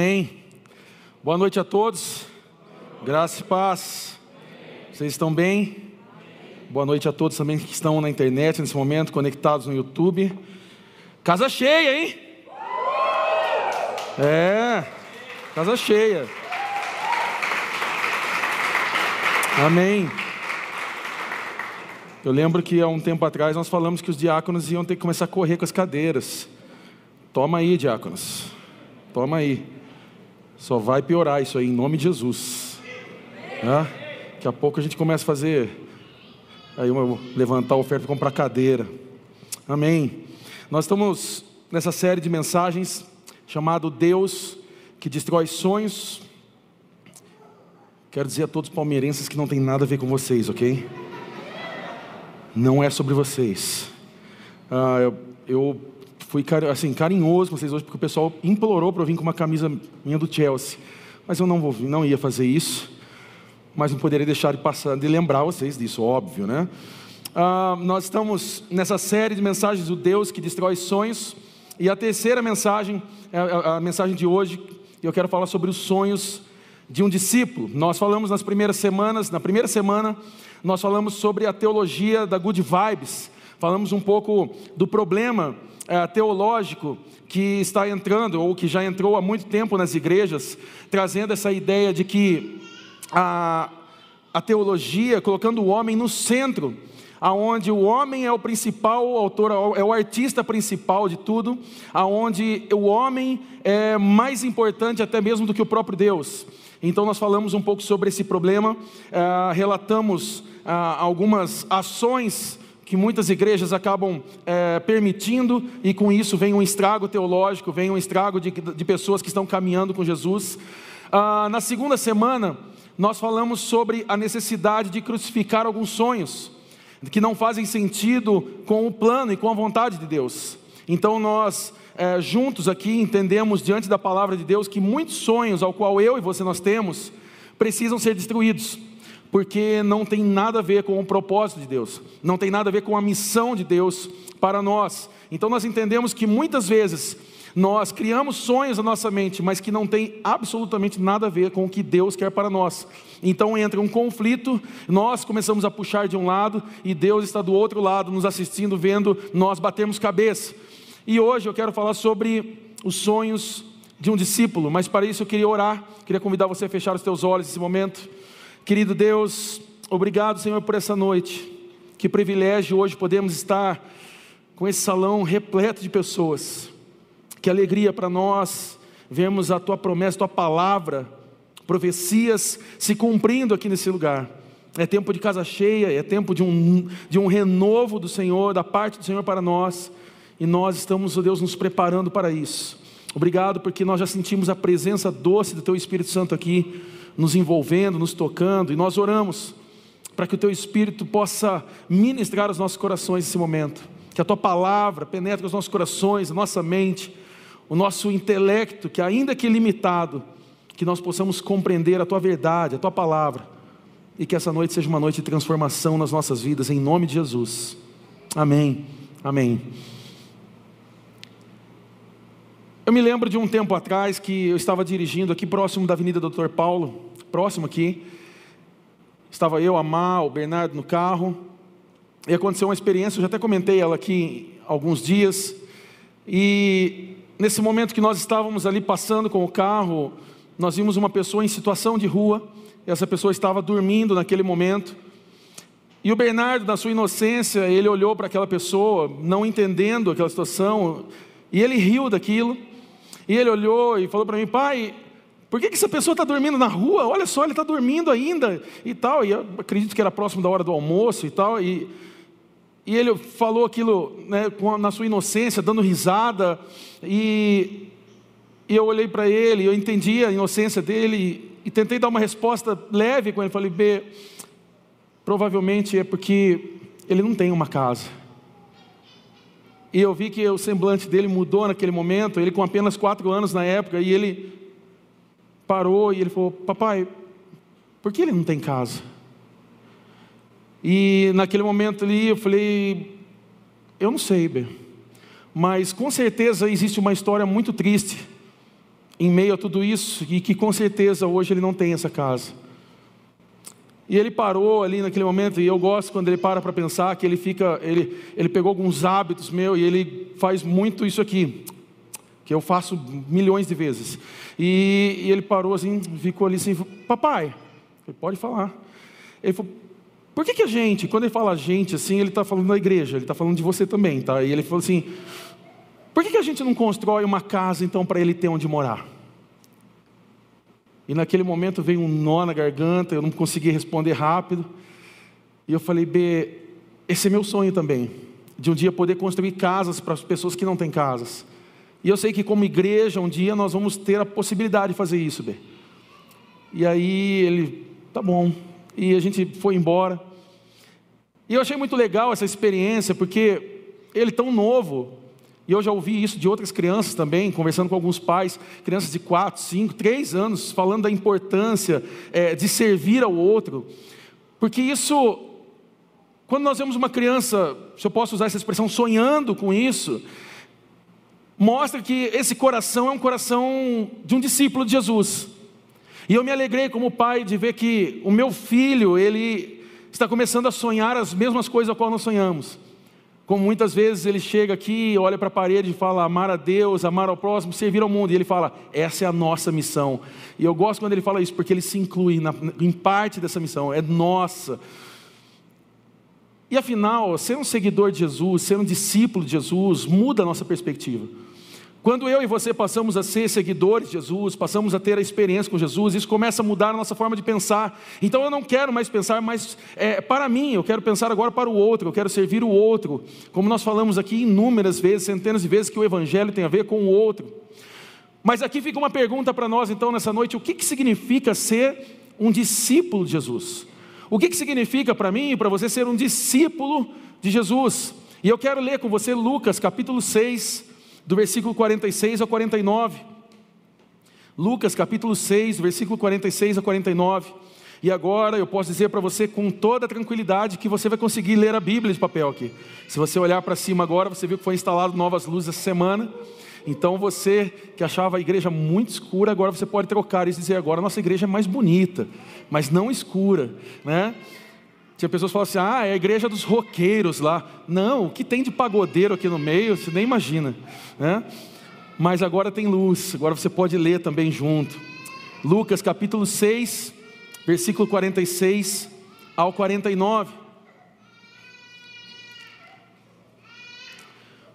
Amém. Boa noite a todos. Graça e paz. Vocês estão bem? Boa noite a todos também que estão na internet nesse momento, conectados no YouTube. Casa cheia, hein? É, casa cheia. Amém. Eu lembro que há um tempo atrás nós falamos que os diáconos iam ter que começar a correr com as cadeiras. Toma aí, diáconos. Toma aí. Só vai piorar isso aí, em nome de Jesus. Né? Daqui a pouco a gente começa a fazer. Aí eu levantar a oferta para comprar cadeira. Amém. Nós estamos nessa série de mensagens chamado Deus que destrói sonhos. Quero dizer a todos os palmeirenses que não tem nada a ver com vocês, ok? Não é sobre vocês. Ah, eu, eu fui assim, carinhoso com vocês hoje, porque o pessoal implorou para eu vir com uma camisa minha do Chelsea. Mas eu não, vou, não ia fazer isso. Mas não poderia deixar de passar, de lembrar vocês disso, óbvio, né? Ah, nós estamos nessa série de mensagens do Deus que destrói sonhos. E a terceira mensagem, a, é a, a mensagem de hoje, eu quero falar sobre os sonhos de um discípulo. Nós falamos nas primeiras semanas, na primeira semana, nós falamos sobre a teologia da good vibes, falamos um pouco do problema é, teológico que está entrando, ou que já entrou há muito tempo nas igrejas, trazendo essa ideia de que a, a teologia, colocando o homem no centro, aonde o homem é o principal autor, é o artista principal de tudo, aonde o homem é mais importante até mesmo do que o próprio Deus. Então nós falamos um pouco sobre esse problema, uh, relatamos uh, algumas ações que muitas igrejas acabam uh, permitindo, e com isso vem um estrago teológico, vem um estrago de, de pessoas que estão caminhando com Jesus. Ah, na segunda semana, nós falamos sobre a necessidade de crucificar alguns sonhos que não fazem sentido com o plano e com a vontade de Deus. Então nós é, juntos aqui entendemos diante da palavra de Deus que muitos sonhos ao qual eu e você nós temos precisam ser destruídos, porque não tem nada a ver com o propósito de Deus, não tem nada a ver com a missão de Deus para nós. Então nós entendemos que muitas vezes nós criamos sonhos na nossa mente, mas que não tem absolutamente nada a ver com o que Deus quer para nós. Então entra um conflito, nós começamos a puxar de um lado e Deus está do outro lado, nos assistindo, vendo nós batemos cabeça. E hoje eu quero falar sobre os sonhos de um discípulo, mas para isso eu queria orar, queria convidar você a fechar os teus olhos nesse momento. Querido Deus, obrigado, Senhor, por essa noite. Que privilégio hoje podemos estar com esse salão repleto de pessoas. Que alegria para nós vermos a tua promessa, a tua palavra, profecias se cumprindo aqui nesse lugar. É tempo de casa cheia, é tempo de um, de um renovo do Senhor, da parte do Senhor para nós. E nós estamos, ó Deus, nos preparando para isso. Obrigado porque nós já sentimos a presença doce do Teu Espírito Santo aqui, nos envolvendo, nos tocando, e nós oramos para que o Teu Espírito possa ministrar os nossos corações nesse momento, que a Tua palavra penetre os nossos corações, a nossa mente, o nosso intelecto, que ainda que limitado, que nós possamos compreender a Tua verdade, a Tua palavra, e que essa noite seja uma noite de transformação nas nossas vidas, em nome de Jesus. Amém. Amém. Eu me lembro de um tempo atrás que eu estava dirigindo aqui próximo da Avenida Doutor Paulo, próximo aqui. Estava eu, a Má, o Bernardo no carro. E aconteceu uma experiência, eu já até comentei ela aqui alguns dias. E nesse momento que nós estávamos ali passando com o carro, nós vimos uma pessoa em situação de rua. Essa pessoa estava dormindo naquele momento. E o Bernardo, na sua inocência, ele olhou para aquela pessoa, não entendendo aquela situação, e ele riu daquilo. E ele olhou e falou para mim, pai, por que, que essa pessoa está dormindo na rua? Olha só, ele está dormindo ainda e tal. E eu acredito que era próximo da hora do almoço e tal. E, e ele falou aquilo né, na sua inocência, dando risada. E, e eu olhei para ele, eu entendi a inocência dele e, e tentei dar uma resposta leve com ele. Falei, B, provavelmente é porque ele não tem uma casa. E eu vi que o semblante dele mudou naquele momento, ele com apenas quatro anos na época, e ele parou e ele falou: Papai, por que ele não tem casa? E naquele momento ali eu falei: Eu não sei, Bê, mas com certeza existe uma história muito triste em meio a tudo isso e que com certeza hoje ele não tem essa casa. E ele parou ali naquele momento, e eu gosto quando ele para para pensar que ele fica, ele, ele pegou alguns hábitos meus e ele faz muito isso aqui, que eu faço milhões de vezes. E, e ele parou assim, ficou ali assim, papai, pode falar. Ele falou, por que, que a gente, quando ele fala a gente assim, ele está falando da igreja, ele está falando de você também, tá? E ele falou assim, por que, que a gente não constrói uma casa então para ele ter onde morar? E naquele momento veio um nó na garganta, eu não consegui responder rápido. E eu falei, B, esse é meu sonho também, de um dia poder construir casas para as pessoas que não têm casas. E eu sei que como igreja, um dia nós vamos ter a possibilidade de fazer isso, B. E aí ele, tá bom. E a gente foi embora. E eu achei muito legal essa experiência, porque ele tão novo, e eu já ouvi isso de outras crianças também, conversando com alguns pais, crianças de 4, 5, 3 anos, falando da importância é, de servir ao outro. Porque isso, quando nós vemos uma criança, se eu posso usar essa expressão, sonhando com isso, mostra que esse coração é um coração de um discípulo de Jesus. E eu me alegrei como pai de ver que o meu filho, ele está começando a sonhar as mesmas coisas a qual nós sonhamos. Como muitas vezes ele chega aqui, olha para a parede e fala: amar a Deus, amar ao próximo, servir ao mundo. E ele fala: essa é a nossa missão. E eu gosto quando ele fala isso, porque ele se inclui na, em parte dessa missão, é nossa. E afinal, ser um seguidor de Jesus, ser um discípulo de Jesus, muda a nossa perspectiva. Quando eu e você passamos a ser seguidores de Jesus, passamos a ter a experiência com Jesus, isso começa a mudar a nossa forma de pensar. Então eu não quero mais pensar mais é, para mim, eu quero pensar agora para o outro, eu quero servir o outro. Como nós falamos aqui inúmeras vezes, centenas de vezes, que o Evangelho tem a ver com o outro. Mas aqui fica uma pergunta para nós então nessa noite: o que, que significa ser um discípulo de Jesus? O que, que significa para mim e para você ser um discípulo de Jesus? E eu quero ler com você Lucas capítulo 6 do versículo 46 ao 49. Lucas capítulo 6, versículo 46 a 49. E agora eu posso dizer para você com toda tranquilidade que você vai conseguir ler a Bíblia de papel aqui. Se você olhar para cima agora, você viu que foi instalado novas luzes essa semana. Então você que achava a igreja muito escura, agora você pode trocar isso e dizer agora nossa igreja é mais bonita, mas não escura, né? Tinha pessoas que falavam assim: ah, é a igreja dos roqueiros lá. Não, o que tem de pagodeiro aqui no meio, você nem imagina. Né? Mas agora tem luz, agora você pode ler também junto. Lucas capítulo 6, versículo 46 ao 49.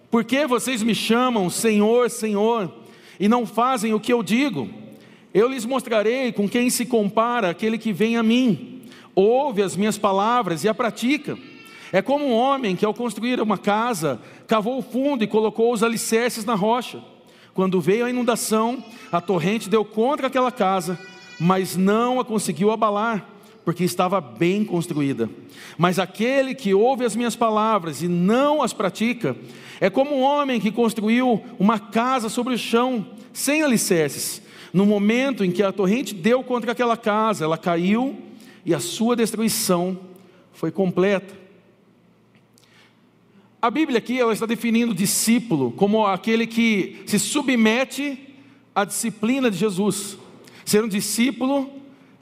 Por que vocês me chamam Senhor, Senhor, e não fazem o que eu digo? Eu lhes mostrarei com quem se compara aquele que vem a mim ouve as minhas palavras e a pratica. É como um homem que, ao construir uma casa, cavou o fundo e colocou os alicerces na rocha. Quando veio a inundação, a torrente deu contra aquela casa, mas não a conseguiu abalar, porque estava bem construída. Mas aquele que ouve as minhas palavras e não as pratica, é como um homem que construiu uma casa sobre o chão, sem alicerces. No momento em que a torrente deu contra aquela casa, ela caiu e a sua destruição foi completa. A Bíblia aqui ela está definindo discípulo como aquele que se submete à disciplina de Jesus. Ser um discípulo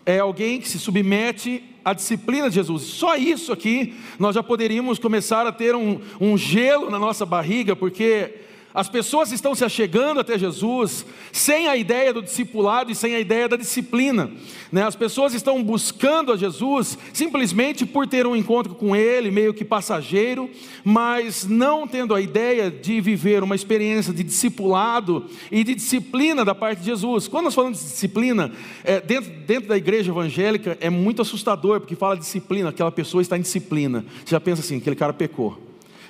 é alguém que se submete à disciplina de Jesus. Só isso aqui nós já poderíamos começar a ter um, um gelo na nossa barriga, porque as pessoas estão se achegando até Jesus sem a ideia do discipulado e sem a ideia da disciplina. Né? As pessoas estão buscando a Jesus simplesmente por ter um encontro com Ele, meio que passageiro, mas não tendo a ideia de viver uma experiência de discipulado e de disciplina da parte de Jesus. Quando nós falamos de disciplina, é, dentro, dentro da igreja evangélica é muito assustador, porque fala disciplina, aquela pessoa está em disciplina. Você já pensa assim, aquele cara pecou.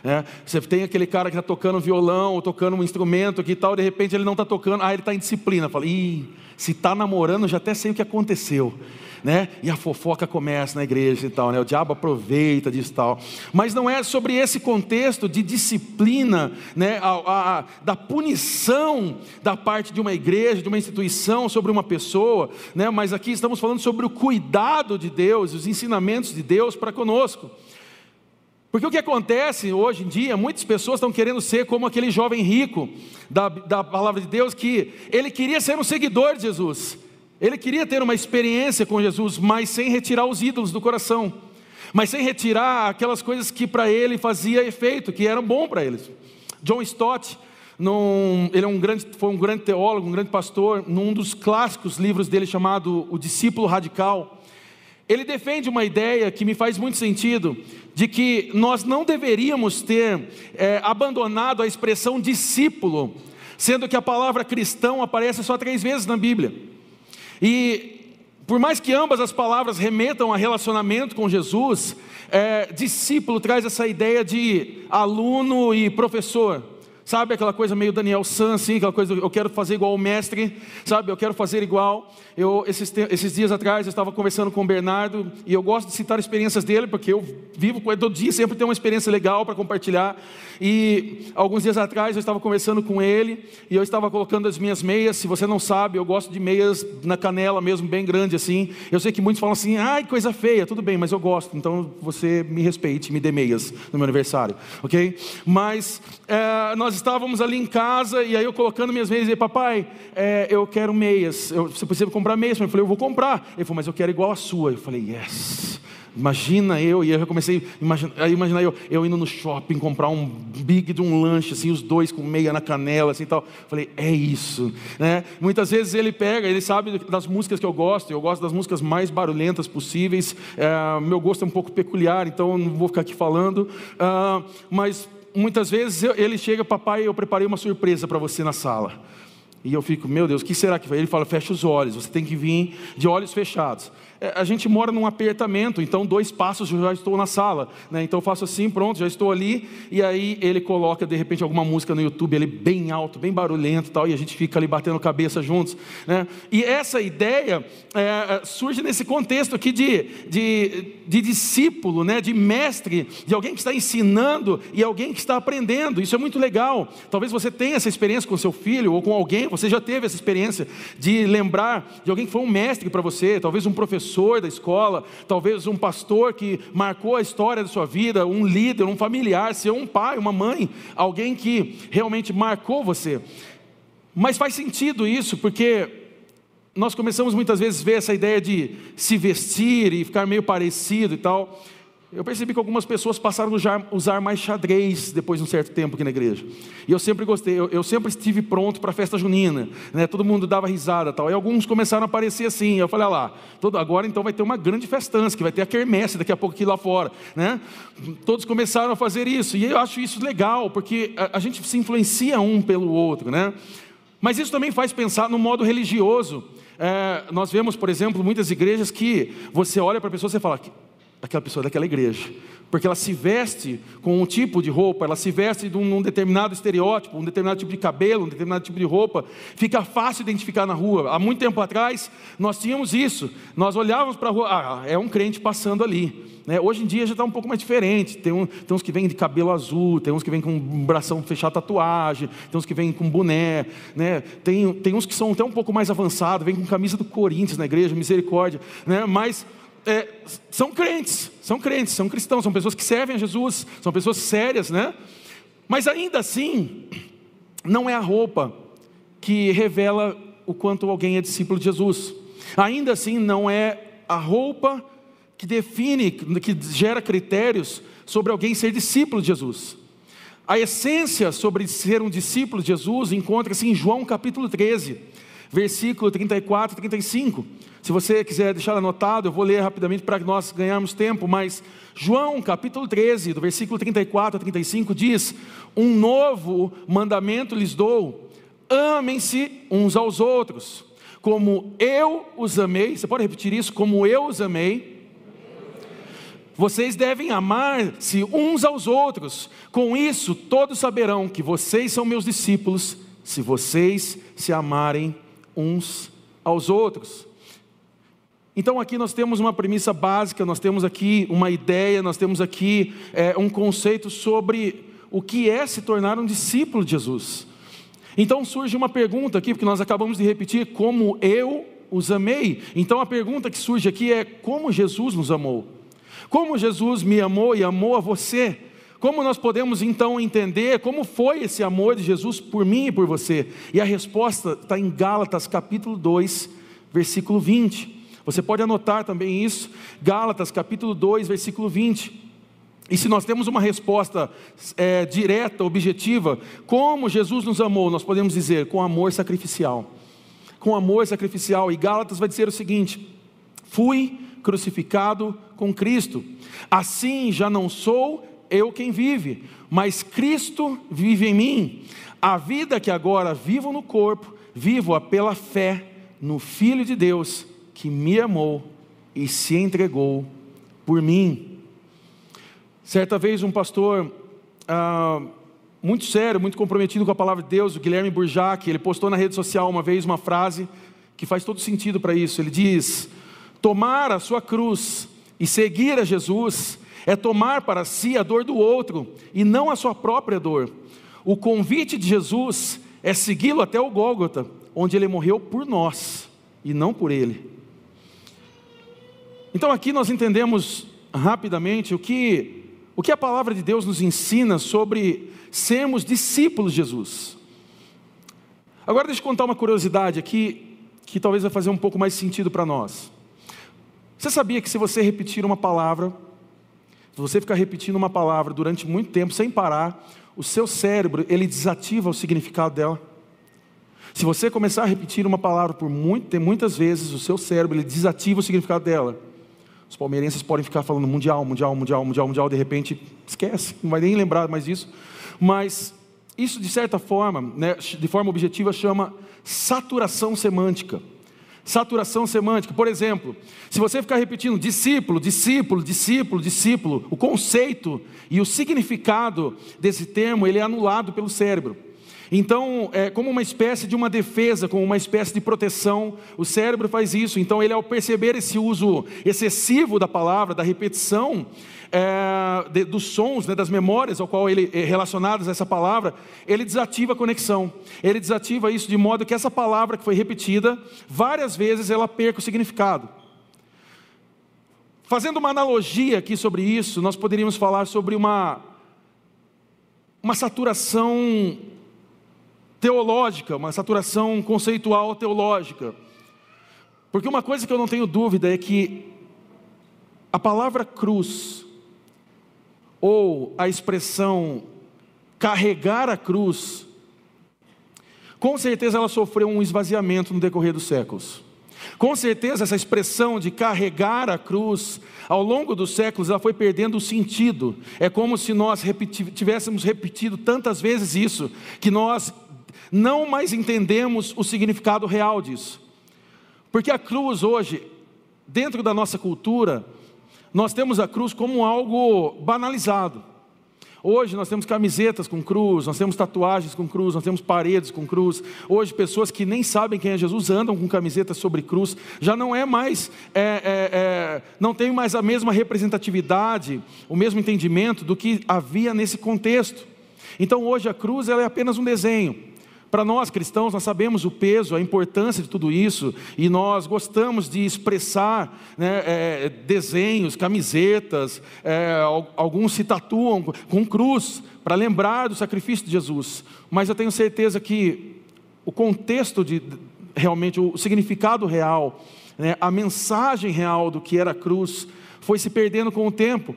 É, você tem aquele cara que está tocando violão, ou tocando um instrumento aqui e tal, de repente ele não está tocando, ah, ele está em disciplina. Fala, ih, se está namorando, já até sei o que aconteceu. Né? E a fofoca começa na igreja e tal, né? O diabo aproveita disso e tal. Mas não é sobre esse contexto de disciplina, né? A, a, a, da punição da parte de uma igreja, de uma instituição sobre uma pessoa, né? Mas aqui estamos falando sobre o cuidado de Deus, os ensinamentos de Deus para conosco. Porque o que acontece hoje em dia, muitas pessoas estão querendo ser como aquele jovem rico da, da palavra de Deus, que ele queria ser um seguidor de Jesus, ele queria ter uma experiência com Jesus, mas sem retirar os ídolos do coração, mas sem retirar aquelas coisas que para ele fazia efeito, que eram bom para eles. John Stott, num, ele é um grande, foi um grande teólogo, um grande pastor, num dos clássicos livros dele chamado O Discípulo Radical. Ele defende uma ideia que me faz muito sentido, de que nós não deveríamos ter é, abandonado a expressão discípulo, sendo que a palavra cristão aparece só três vezes na Bíblia. E por mais que ambas as palavras remetam a relacionamento com Jesus, é, discípulo traz essa ideia de aluno e professor. Sabe aquela coisa meio Daniel San, assim, aquela coisa, eu quero fazer igual o mestre, sabe? Eu quero fazer igual. Eu, esses, esses dias atrás, eu estava conversando com o Bernardo, e eu gosto de citar experiências dele, porque eu vivo com ele todo dia, sempre tem uma experiência legal para compartilhar. E alguns dias atrás, eu estava conversando com ele, e eu estava colocando as minhas meias. Se você não sabe, eu gosto de meias na canela mesmo, bem grande assim. Eu sei que muitos falam assim, ai, coisa feia, tudo bem, mas eu gosto, então você me respeite, me dê meias no meu aniversário, ok? Mas é, nós nós estávamos ali em casa, e aí eu colocando minhas meias, e papai, é, eu quero meias, eu, você precisa comprar meias, eu falei, eu vou comprar, ele falou, mas eu quero igual a sua, eu falei, yes, Imagina eu, e eu comecei a imaginar, eu, eu indo no shopping comprar um big de um lanche, assim, os dois com meia na canela, assim tal. Falei, é isso. Né? Muitas vezes ele pega, ele sabe das músicas que eu gosto, eu gosto das músicas mais barulhentas possíveis. É, meu gosto é um pouco peculiar, então não vou ficar aqui falando. Uh, mas muitas vezes ele chega, papai, eu preparei uma surpresa para você na sala. E eu fico, meu Deus, o que será que vai? Ele fala, fecha os olhos, você tem que vir de olhos fechados. É, a gente mora num apertamento, então dois passos eu já estou na sala, né? então eu faço assim, pronto, já estou ali, e aí ele coloca de repente alguma música no YouTube, ele bem alto, bem barulhento e tal, e a gente fica ali batendo cabeça juntos. Né? E essa ideia é, surge nesse contexto aqui de, de, de discípulo, né? de mestre, de alguém que está ensinando e alguém que está aprendendo, isso é muito legal. Talvez você tenha essa experiência com seu filho ou com alguém, você já teve essa experiência de lembrar de alguém que foi um mestre para você, talvez um professor professor da escola, talvez um pastor que marcou a história da sua vida, um líder, um familiar, ser um pai, uma mãe, alguém que realmente marcou você. Mas faz sentido isso, porque nós começamos muitas vezes a ver essa ideia de se vestir e ficar meio parecido e tal. Eu percebi que algumas pessoas passaram a usar, mais xadrez depois de um certo tempo aqui na igreja. E eu sempre gostei, eu, eu sempre estive pronto para a festa junina. Né? Todo mundo dava risada tal. E alguns começaram a aparecer assim. Eu falei, ah lá, todo, agora então vai ter uma grande festança, que vai ter a quermesse daqui a pouco aqui lá fora. Né? Todos começaram a fazer isso. E eu acho isso legal, porque a, a gente se influencia um pelo outro. Né? Mas isso também faz pensar no modo religioso. É, nós vemos, por exemplo, muitas igrejas que você olha para a pessoa e fala, daquela pessoa, daquela igreja. Porque ela se veste com um tipo de roupa, ela se veste de um, um, determinado estereótipo, um determinado tipo de cabelo, um determinado tipo de roupa. Fica fácil identificar na rua. Há muito tempo atrás, nós tínhamos isso. Nós olhávamos para a rua, ah, é um crente passando ali. Né? Hoje em dia já está um pouco mais diferente. Tem, um, tem uns que vêm de cabelo azul, tem uns que vêm com um bração fechado tatuagem, tem uns que vêm com boné. Né? Tem, tem uns que são até um pouco mais avançados, vêm com camisa do Corinthians na igreja, misericórdia. Né? Mas é, são crentes, são crentes, são cristãos, são pessoas que servem a Jesus, são pessoas sérias, né? Mas ainda assim, não é a roupa que revela o quanto alguém é discípulo de Jesus. Ainda assim, não é a roupa que define, que gera critérios sobre alguém ser discípulo de Jesus. A essência sobre ser um discípulo de Jesus encontra-se em João capítulo 13, versículo 34 e 35. Se você quiser deixar anotado, eu vou ler rapidamente para que nós ganharmos tempo, mas João capítulo 13, do versículo 34 a 35 diz: Um novo mandamento lhes dou, amem-se uns aos outros, como eu os amei. Você pode repetir isso? Como eu os amei. Vocês devem amar-se uns aos outros. Com isso, todos saberão que vocês são meus discípulos, se vocês se amarem uns aos outros. Então aqui nós temos uma premissa básica, nós temos aqui uma ideia, nós temos aqui é, um conceito sobre o que é se tornar um discípulo de Jesus. Então surge uma pergunta aqui, porque nós acabamos de repetir, como eu os amei. Então a pergunta que surge aqui é como Jesus nos amou. Como Jesus me amou e amou a você? Como nós podemos então entender como foi esse amor de Jesus por mim e por você? E a resposta está em Gálatas capítulo 2, versículo 20. Você pode anotar também isso, Gálatas capítulo 2, versículo 20. E se nós temos uma resposta é, direta, objetiva, como Jesus nos amou, nós podemos dizer com amor sacrificial. Com amor sacrificial. E Gálatas vai dizer o seguinte: fui crucificado com Cristo, assim já não sou eu quem vive, mas Cristo vive em mim. A vida que agora vivo no corpo, vivo-a pela fé no Filho de Deus que me amou e se entregou por mim. Certa vez, um pastor ah, muito sério, muito comprometido com a palavra de Deus, o Guilherme Burjac, ele postou na rede social uma vez uma frase que faz todo sentido para isso. Ele diz: Tomar a sua cruz e seguir a Jesus é tomar para si a dor do outro e não a sua própria dor. O convite de Jesus é segui-lo até o Gólgota, onde ele morreu por nós e não por ele. Então aqui nós entendemos rapidamente o que, o que a palavra de Deus nos ensina sobre sermos discípulos de Jesus. Agora deixa eu contar uma curiosidade aqui, que talvez vai fazer um pouco mais sentido para nós. Você sabia que se você repetir uma palavra se você ficar repetindo uma palavra durante muito tempo sem parar, o seu cérebro ele desativa o significado dela. Se você começar a repetir uma palavra por muito, muitas vezes, o seu cérebro ele desativa o significado dela. Os palmeirenses podem ficar falando mundial, mundial, mundial, mundial, mundial, de repente esquece, não vai nem lembrar mais disso. Mas isso de certa forma, né, de forma objetiva, chama saturação semântica saturação semântica. Por exemplo, se você ficar repetindo discípulo, discípulo, discípulo, discípulo, o conceito e o significado desse termo ele é anulado pelo cérebro. Então, é como uma espécie de uma defesa, como uma espécie de proteção, o cérebro faz isso. Então, ele ao perceber esse uso excessivo da palavra, da repetição, é, de, dos sons, né, das memórias ao qual ele é relacionadas a essa palavra, ele desativa a conexão. Ele desativa isso de modo que essa palavra que foi repetida várias vezes ela perca o significado. Fazendo uma analogia aqui sobre isso, nós poderíamos falar sobre uma uma saturação teológica, uma saturação conceitual teológica. Porque uma coisa que eu não tenho dúvida é que a palavra cruz, ou a expressão carregar a cruz, com certeza ela sofreu um esvaziamento no decorrer dos séculos. Com certeza essa expressão de carregar a cruz, ao longo dos séculos, ela foi perdendo o sentido. É como se nós repeti tivéssemos repetido tantas vezes isso, que nós não mais entendemos o significado real disso. Porque a cruz hoje, dentro da nossa cultura, nós temos a cruz como algo banalizado. Hoje nós temos camisetas com cruz, nós temos tatuagens com cruz, nós temos paredes com cruz. Hoje pessoas que nem sabem quem é Jesus andam com camisetas sobre cruz. Já não é mais, é, é, é, não tem mais a mesma representatividade, o mesmo entendimento do que havia nesse contexto. Então hoje a cruz ela é apenas um desenho. Para nós cristãos, nós sabemos o peso, a importância de tudo isso, e nós gostamos de expressar né, é, desenhos, camisetas, é, alguns se tatuam com cruz, para lembrar do sacrifício de Jesus. Mas eu tenho certeza que o contexto de realmente, o significado real, né, a mensagem real do que era a cruz, foi se perdendo com o tempo.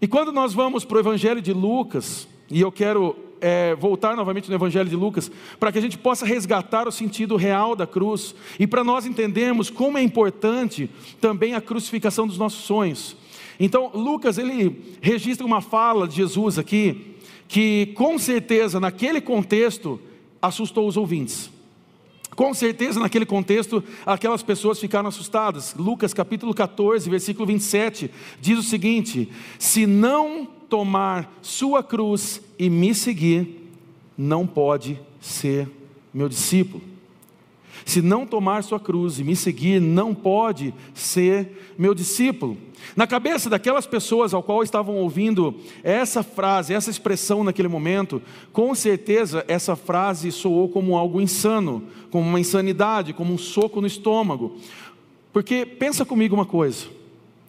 E quando nós vamos para o Evangelho de Lucas, e eu quero é, voltar novamente no Evangelho de Lucas, para que a gente possa resgatar o sentido real da cruz e para nós entendermos como é importante também a crucificação dos nossos sonhos. Então, Lucas, ele registra uma fala de Jesus aqui, que com certeza, naquele contexto, assustou os ouvintes. Com certeza, naquele contexto, aquelas pessoas ficaram assustadas. Lucas capítulo 14, versículo 27, diz o seguinte: Se não tomar sua cruz e me seguir, não pode ser meu discípulo. Se não tomar sua cruz e me seguir, não pode ser meu discípulo. Na cabeça daquelas pessoas ao qual estavam ouvindo essa frase, essa expressão naquele momento, com certeza essa frase soou como algo insano, como uma insanidade, como um soco no estômago. Porque pensa comigo uma coisa: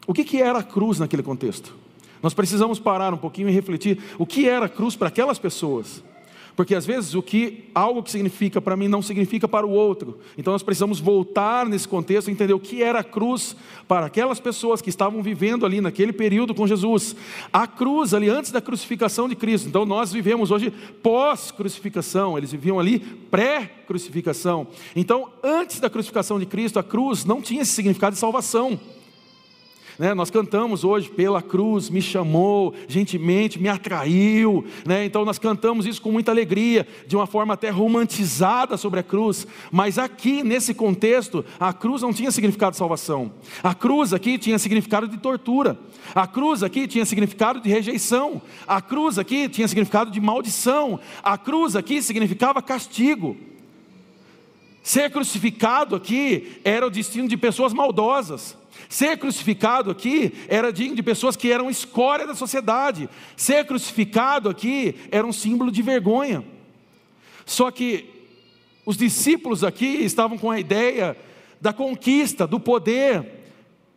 O que, que era a cruz naquele contexto? Nós precisamos parar um pouquinho e refletir o que era a cruz para aquelas pessoas. Porque às vezes o que algo que significa para mim não significa para o outro. Então nós precisamos voltar nesse contexto e entender o que era a cruz para aquelas pessoas que estavam vivendo ali naquele período com Jesus. A cruz ali antes da crucificação de Cristo. Então nós vivemos hoje pós-crucificação, eles viviam ali pré-crucificação. Então antes da crucificação de Cristo, a cruz não tinha esse significado de salvação. Né? Nós cantamos hoje, pela cruz me chamou, gentilmente me atraiu. Né? Então nós cantamos isso com muita alegria, de uma forma até romantizada sobre a cruz. Mas aqui, nesse contexto, a cruz não tinha significado de salvação. A cruz aqui tinha significado de tortura. A cruz aqui tinha significado de rejeição. A cruz aqui tinha significado de maldição. A cruz aqui significava castigo. Ser crucificado aqui era o destino de pessoas maldosas. Ser crucificado aqui era digno de pessoas que eram escória da sociedade. Ser crucificado aqui era um símbolo de vergonha. Só que os discípulos aqui estavam com a ideia da conquista, do poder,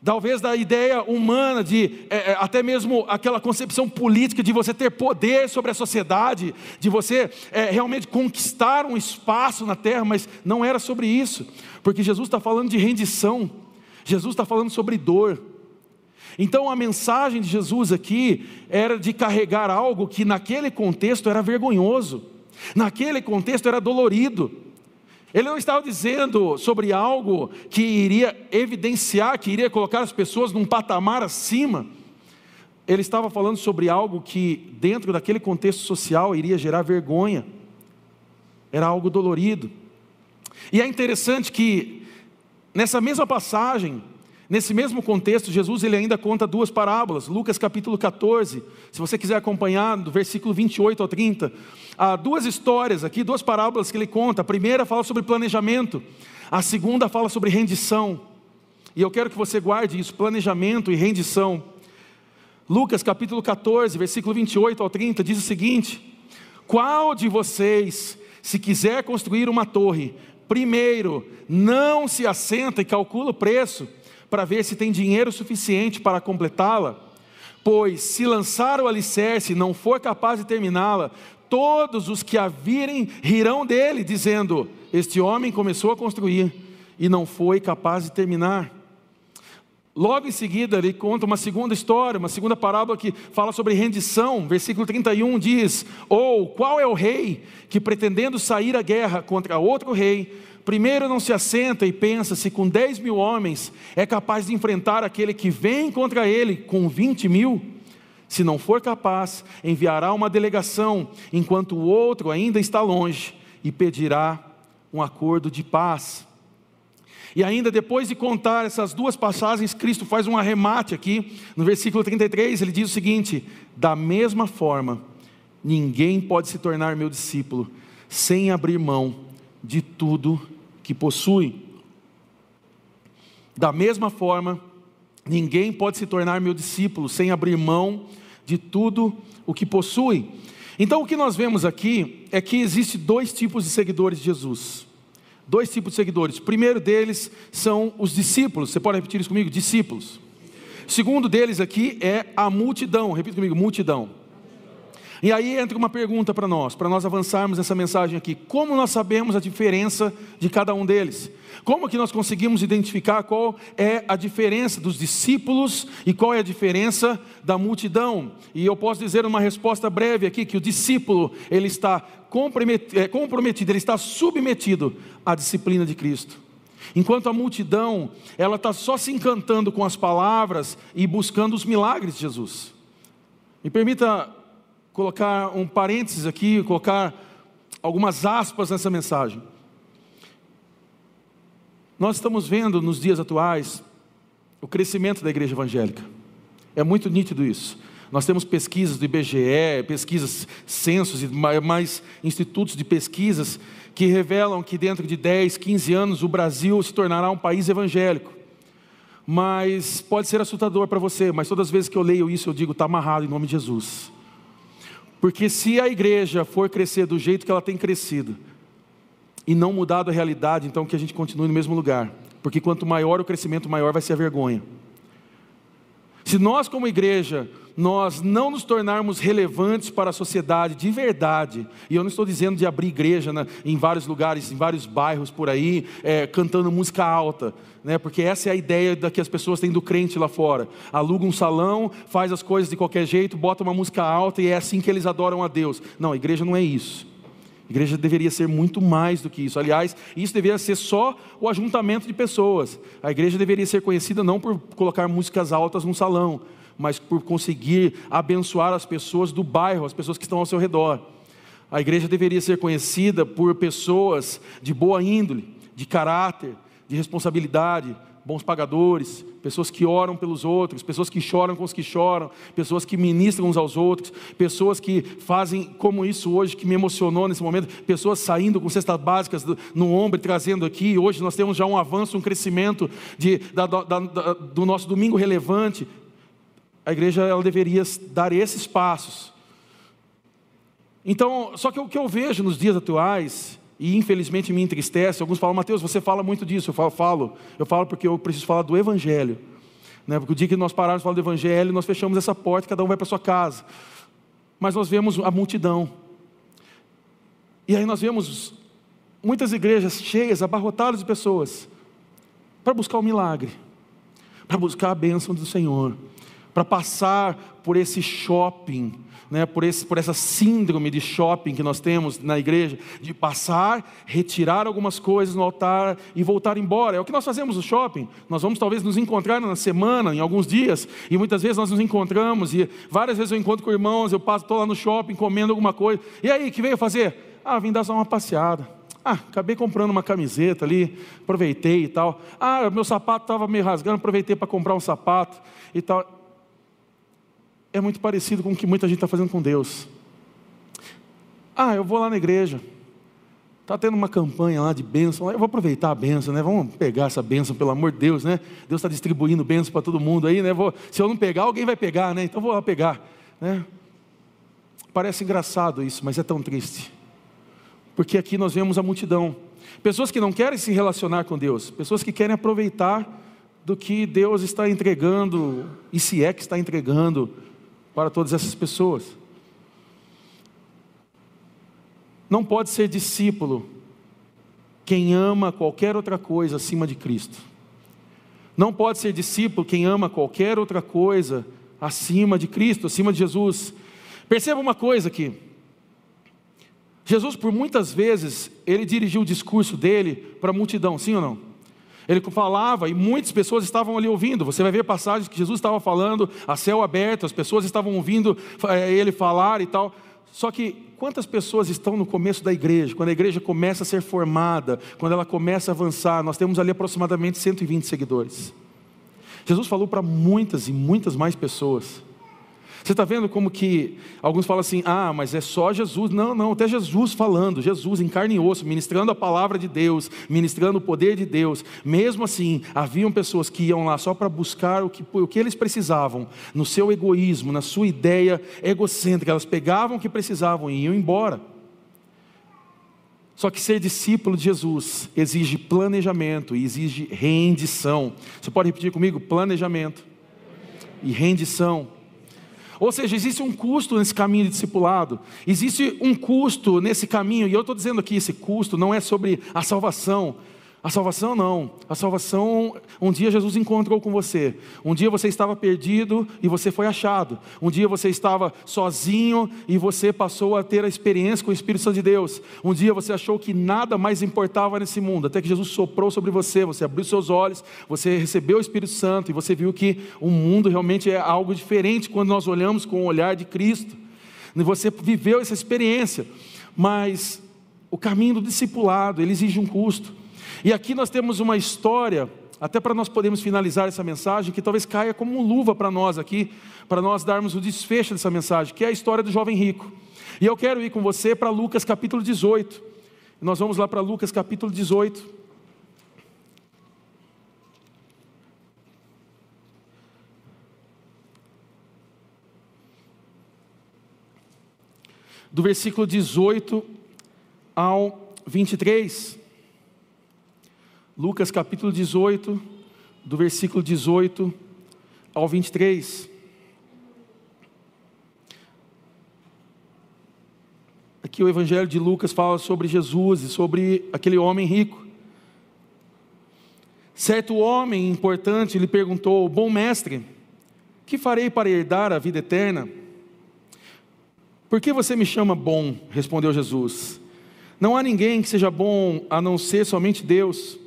talvez da ideia humana de é, é, até mesmo aquela concepção política de você ter poder sobre a sociedade, de você é, realmente conquistar um espaço na terra, mas não era sobre isso, porque Jesus está falando de rendição. Jesus está falando sobre dor. Então a mensagem de Jesus aqui era de carregar algo que naquele contexto era vergonhoso, naquele contexto era dolorido. Ele não estava dizendo sobre algo que iria evidenciar, que iria colocar as pessoas num patamar acima. Ele estava falando sobre algo que, dentro daquele contexto social, iria gerar vergonha. Era algo dolorido. E é interessante que Nessa mesma passagem, nesse mesmo contexto, Jesus ele ainda conta duas parábolas. Lucas capítulo 14, se você quiser acompanhar, do versículo 28 ao 30, há duas histórias aqui, duas parábolas que ele conta. A primeira fala sobre planejamento, a segunda fala sobre rendição. E eu quero que você guarde isso, planejamento e rendição. Lucas capítulo 14, versículo 28 ao 30 diz o seguinte: Qual de vocês, se quiser construir uma torre, Primeiro, não se assenta e calcula o preço para ver se tem dinheiro suficiente para completá-la, pois se lançar o alicerce e não for capaz de terminá-la, todos os que a virem rirão dele, dizendo: Este homem começou a construir e não foi capaz de terminar. Logo em seguida, ele conta uma segunda história, uma segunda parábola que fala sobre rendição. Versículo 31 diz: Ou qual é o rei que, pretendendo sair à guerra contra outro rei, primeiro não se assenta e pensa se com 10 mil homens é capaz de enfrentar aquele que vem contra ele com 20 mil? Se não for capaz, enviará uma delegação, enquanto o outro ainda está longe, e pedirá um acordo de paz. E ainda depois de contar essas duas passagens, Cristo faz um arremate aqui, no versículo 33, ele diz o seguinte: Da mesma forma, ninguém pode se tornar meu discípulo sem abrir mão de tudo que possui. Da mesma forma, ninguém pode se tornar meu discípulo sem abrir mão de tudo o que possui. Então, o que nós vemos aqui é que existe dois tipos de seguidores de Jesus dois tipos de seguidores. O primeiro deles são os discípulos. Você pode repetir isso comigo? Discípulos. O segundo deles aqui é a multidão. Repita comigo: multidão. E aí entra uma pergunta para nós, para nós avançarmos essa mensagem aqui. Como nós sabemos a diferença de cada um deles? Como que nós conseguimos identificar qual é a diferença dos discípulos e qual é a diferença da multidão? E eu posso dizer uma resposta breve aqui que o discípulo ele está comprometido, ele está submetido à disciplina de Cristo. Enquanto a multidão, ela está só se encantando com as palavras e buscando os milagres de Jesus. Me permita colocar um parênteses aqui, colocar algumas aspas nessa mensagem. Nós estamos vendo nos dias atuais o crescimento da igreja evangélica. É muito nítido isso. Nós temos pesquisas do IBGE, pesquisas, censos e mais institutos de pesquisas que revelam que dentro de 10, 15 anos o Brasil se tornará um país evangélico. Mas pode ser assustador para você, mas todas as vezes que eu leio isso eu digo, está amarrado em nome de Jesus. Porque se a igreja for crescer do jeito que ela tem crescido, e não mudado a realidade, então que a gente continue no mesmo lugar. Porque quanto maior o crescimento, maior vai ser a vergonha. Se nós, como igreja, nós não nos tornarmos relevantes para a sociedade de verdade, e eu não estou dizendo de abrir igreja né, em vários lugares, em vários bairros por aí, é, cantando música alta, né, porque essa é a ideia da que as pessoas têm do crente lá fora. Aluga um salão, faz as coisas de qualquer jeito, bota uma música alta e é assim que eles adoram a Deus. Não, a igreja não é isso. A igreja deveria ser muito mais do que isso. Aliás, isso deveria ser só o ajuntamento de pessoas. A igreja deveria ser conhecida não por colocar músicas altas num salão, mas por conseguir abençoar as pessoas do bairro, as pessoas que estão ao seu redor. A igreja deveria ser conhecida por pessoas de boa índole, de caráter, de responsabilidade, bons pagadores, pessoas que oram pelos outros, pessoas que choram com os que choram, pessoas que ministram uns aos outros, pessoas que fazem como isso hoje, que me emocionou nesse momento, pessoas saindo com cestas básicas no ombro e trazendo aqui. Hoje nós temos já um avanço, um crescimento de, da, da, da, do nosso domingo relevante, a igreja ela deveria dar esses passos. Então, só que o que eu vejo nos dias atuais, e infelizmente me entristece, alguns falam, Mateus, você fala muito disso, eu falo, falo, eu falo porque eu preciso falar do Evangelho. Né? Porque o dia que nós pararmos de falar do Evangelho, nós fechamos essa porta, cada um vai para sua casa. Mas nós vemos a multidão. E aí nós vemos muitas igrejas cheias, abarrotadas de pessoas, para buscar o milagre, para buscar a bênção do Senhor para passar por esse shopping, né, por, esse, por essa síndrome de shopping que nós temos na igreja, de passar, retirar algumas coisas no altar e voltar embora. É o que nós fazemos no shopping. Nós vamos talvez nos encontrar na semana, em alguns dias, e muitas vezes nós nos encontramos, e várias vezes eu encontro com irmãos, eu passo, estou lá no shopping comendo alguma coisa. E aí, que veio fazer? Ah, vim dar só uma passeada. Ah, acabei comprando uma camiseta ali, aproveitei e tal. Ah, meu sapato estava meio rasgando, aproveitei para comprar um sapato e tal é muito parecido com o que muita gente está fazendo com Deus. Ah, eu vou lá na igreja. Está tendo uma campanha lá de bênção. Eu vou aproveitar a bênção, né? Vamos pegar essa bênção, pelo amor de Deus, né? Deus está distribuindo bênção para todo mundo aí, né? Vou, se eu não pegar, alguém vai pegar, né? Então vou lá pegar, né? Parece engraçado isso, mas é tão triste. Porque aqui nós vemos a multidão. Pessoas que não querem se relacionar com Deus, pessoas que querem aproveitar do que Deus está entregando, e se é que está entregando para todas essas pessoas. Não pode ser discípulo quem ama qualquer outra coisa acima de Cristo. Não pode ser discípulo quem ama qualquer outra coisa acima de Cristo, acima de Jesus. Perceba uma coisa aqui. Jesus, por muitas vezes, ele dirigiu o discurso dele para a multidão, sim ou não? Ele falava e muitas pessoas estavam ali ouvindo. Você vai ver passagens que Jesus estava falando a céu aberto, as pessoas estavam ouvindo eh, ele falar e tal. Só que quantas pessoas estão no começo da igreja, quando a igreja começa a ser formada, quando ela começa a avançar, nós temos ali aproximadamente 120 seguidores. Jesus falou para muitas e muitas mais pessoas. Você está vendo como que alguns falam assim: ah, mas é só Jesus. Não, não, até Jesus falando, Jesus em carne e osso, ministrando a palavra de Deus, ministrando o poder de Deus. Mesmo assim, haviam pessoas que iam lá só para buscar o que, o que eles precisavam, no seu egoísmo, na sua ideia egocêntrica. Elas pegavam o que precisavam e iam embora. Só que ser discípulo de Jesus exige planejamento e exige rendição. Você pode repetir comigo? Planejamento e rendição. Ou seja, existe um custo nesse caminho de discipulado, existe um custo nesse caminho, e eu estou dizendo aqui: esse custo não é sobre a salvação, a salvação não. A salvação, um dia Jesus encontrou com você. Um dia você estava perdido e você foi achado. Um dia você estava sozinho e você passou a ter a experiência com o Espírito Santo de Deus. Um dia você achou que nada mais importava nesse mundo, até que Jesus soprou sobre você, você abriu seus olhos, você recebeu o Espírito Santo e você viu que o mundo realmente é algo diferente quando nós olhamos com o olhar de Cristo. E você viveu essa experiência, mas o caminho do discipulado, ele exige um custo. E aqui nós temos uma história, até para nós podermos finalizar essa mensagem, que talvez caia como luva para nós aqui, para nós darmos o desfecho dessa mensagem, que é a história do jovem rico. E eu quero ir com você para Lucas capítulo 18. Nós vamos lá para Lucas capítulo 18. Do versículo 18 ao 23. Lucas capítulo 18, do versículo 18 ao 23. Aqui o Evangelho de Lucas fala sobre Jesus e sobre aquele homem rico. Certo homem importante lhe perguntou: Bom mestre, que farei para herdar a vida eterna? Por que você me chama bom? respondeu Jesus. Não há ninguém que seja bom a não ser somente Deus.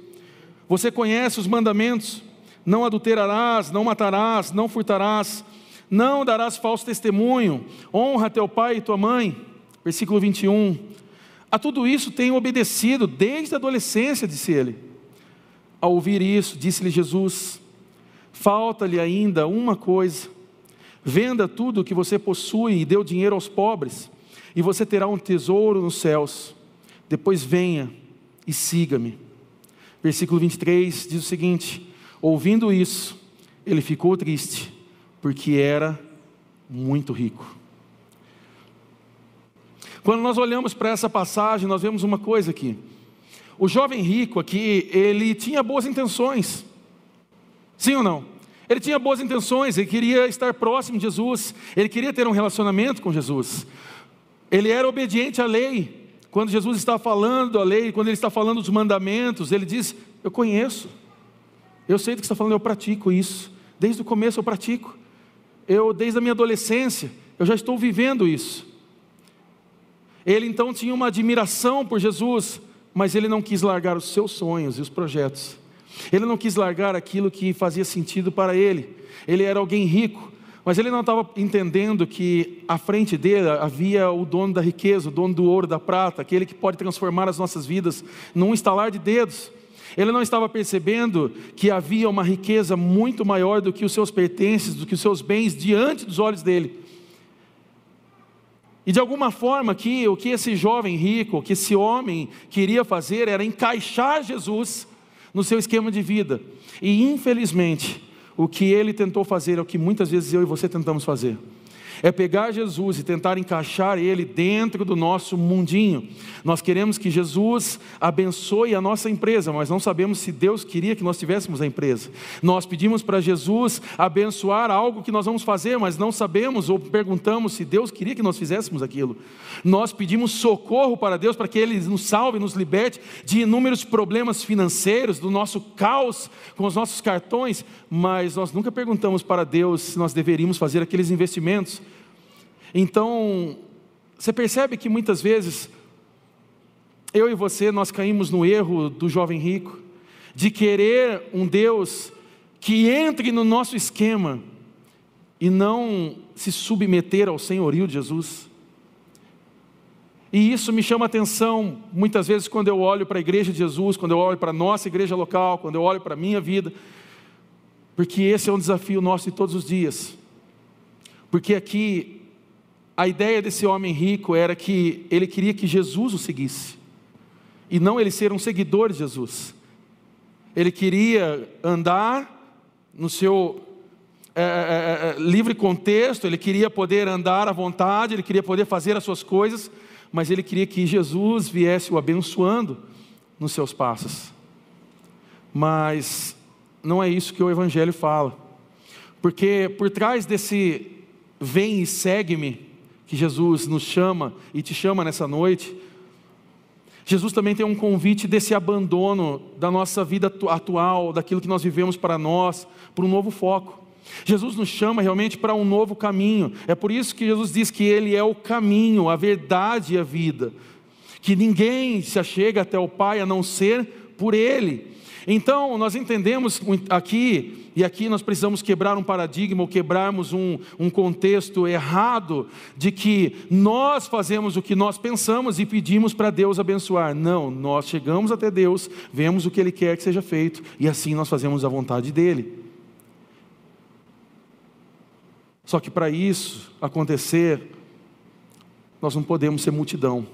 Você conhece os mandamentos: não adulterarás, não matarás, não furtarás, não darás falso testemunho, honra teu pai e tua mãe. Versículo 21. A tudo isso tenho obedecido desde a adolescência, disse ele. Ao ouvir isso, disse-lhe Jesus: Falta-lhe ainda uma coisa. Venda tudo o que você possui e dê o dinheiro aos pobres, e você terá um tesouro nos céus. Depois venha e siga-me. Versículo 23 diz o seguinte: Ouvindo isso, ele ficou triste, porque era muito rico. Quando nós olhamos para essa passagem, nós vemos uma coisa aqui. O jovem rico aqui, ele tinha boas intenções. Sim ou não? Ele tinha boas intenções, ele queria estar próximo de Jesus, ele queria ter um relacionamento com Jesus. Ele era obediente à lei. Quando Jesus está falando a lei, quando ele está falando dos mandamentos, ele diz: Eu conheço, eu sei do que está falando, eu pratico isso. Desde o começo eu pratico. Eu, desde a minha adolescência, eu já estou vivendo isso. Ele então tinha uma admiração por Jesus, mas ele não quis largar os seus sonhos e os projetos. Ele não quis largar aquilo que fazia sentido para ele. Ele era alguém rico, mas ele não estava entendendo que à frente dele havia o dono da riqueza, o dono do ouro, da prata, aquele que pode transformar as nossas vidas num estalar de dedos. Ele não estava percebendo que havia uma riqueza muito maior do que os seus pertences, do que os seus bens diante dos olhos dele. E de alguma forma que o que esse jovem rico, que esse homem queria fazer era encaixar Jesus no seu esquema de vida. E infelizmente, o que ele tentou fazer é o que muitas vezes eu e você tentamos fazer é pegar Jesus e tentar encaixar ele dentro do nosso mundinho. Nós queremos que Jesus abençoe a nossa empresa, mas não sabemos se Deus queria que nós tivéssemos a empresa. Nós pedimos para Jesus abençoar algo que nós vamos fazer, mas não sabemos ou perguntamos se Deus queria que nós fizéssemos aquilo. Nós pedimos socorro para Deus para que Ele nos salve, nos liberte de inúmeros problemas financeiros, do nosso caos com os nossos cartões, mas nós nunca perguntamos para Deus se nós deveríamos fazer aqueles investimentos. Então, você percebe que muitas vezes eu e você nós caímos no erro do jovem rico de querer um Deus que entre no nosso esquema e não se submeter ao senhorio de Jesus. E isso me chama atenção muitas vezes quando eu olho para a igreja de Jesus, quando eu olho para a nossa igreja local, quando eu olho para a minha vida, porque esse é um desafio nosso de todos os dias. Porque aqui a ideia desse homem rico era que ele queria que Jesus o seguisse, e não ele ser um seguidor de Jesus. Ele queria andar no seu é, é, é, livre contexto, ele queria poder andar à vontade, ele queria poder fazer as suas coisas, mas ele queria que Jesus viesse o abençoando nos seus passos. Mas não é isso que o Evangelho fala, porque por trás desse vem e segue-me, que Jesus nos chama e te chama nessa noite, Jesus também tem um convite desse abandono da nossa vida atual, daquilo que nós vivemos para nós, para um novo foco. Jesus nos chama realmente para um novo caminho. É por isso que Jesus diz que Ele é o caminho, a verdade e a vida. Que ninguém se achega até o Pai a não ser por Ele. Então, nós entendemos aqui, e aqui nós precisamos quebrar um paradigma ou quebrarmos um, um contexto errado de que nós fazemos o que nós pensamos e pedimos para Deus abençoar. Não, nós chegamos até Deus, vemos o que Ele quer que seja feito e assim nós fazemos a vontade dEle. Só que para isso acontecer, nós não podemos ser multidão,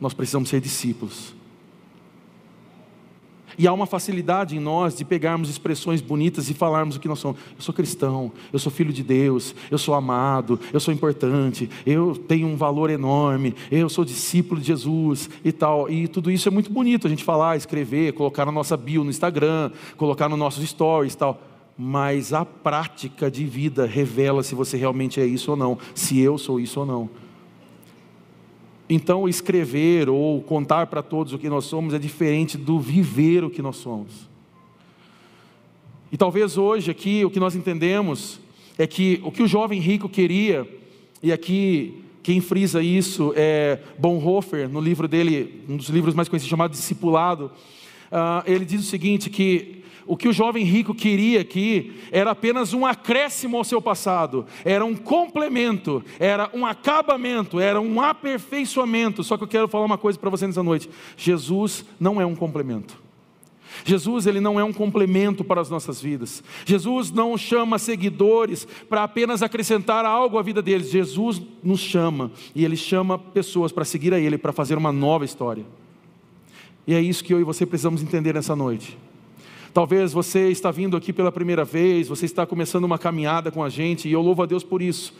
nós precisamos ser discípulos. E há uma facilidade em nós de pegarmos expressões bonitas e falarmos o que nós somos. Eu sou cristão, eu sou filho de Deus, eu sou amado, eu sou importante, eu tenho um valor enorme, eu sou discípulo de Jesus e tal. E tudo isso é muito bonito a gente falar, escrever, colocar na nossa bio no Instagram, colocar nos nossos stories e tal. mas a prática de vida revela se você realmente é isso ou não, se eu sou isso ou não. Então, escrever ou contar para todos o que nós somos é diferente do viver o que nós somos. E talvez hoje aqui o que nós entendemos é que o que o jovem rico queria, e aqui quem frisa isso é Bonhoeffer, no livro dele, um dos livros mais conhecidos chamado Discipulado, uh, ele diz o seguinte: que o que o jovem rico queria aqui era apenas um acréscimo ao seu passado, era um complemento, era um acabamento, era um aperfeiçoamento. Só que eu quero falar uma coisa para você nessa noite: Jesus não é um complemento. Jesus ele não é um complemento para as nossas vidas. Jesus não chama seguidores para apenas acrescentar algo à vida deles. Jesus nos chama e ele chama pessoas para seguir a ele, para fazer uma nova história. E é isso que eu e você precisamos entender nessa noite. Talvez você está vindo aqui pela primeira vez, você está começando uma caminhada com a gente, e eu louvo a Deus por isso.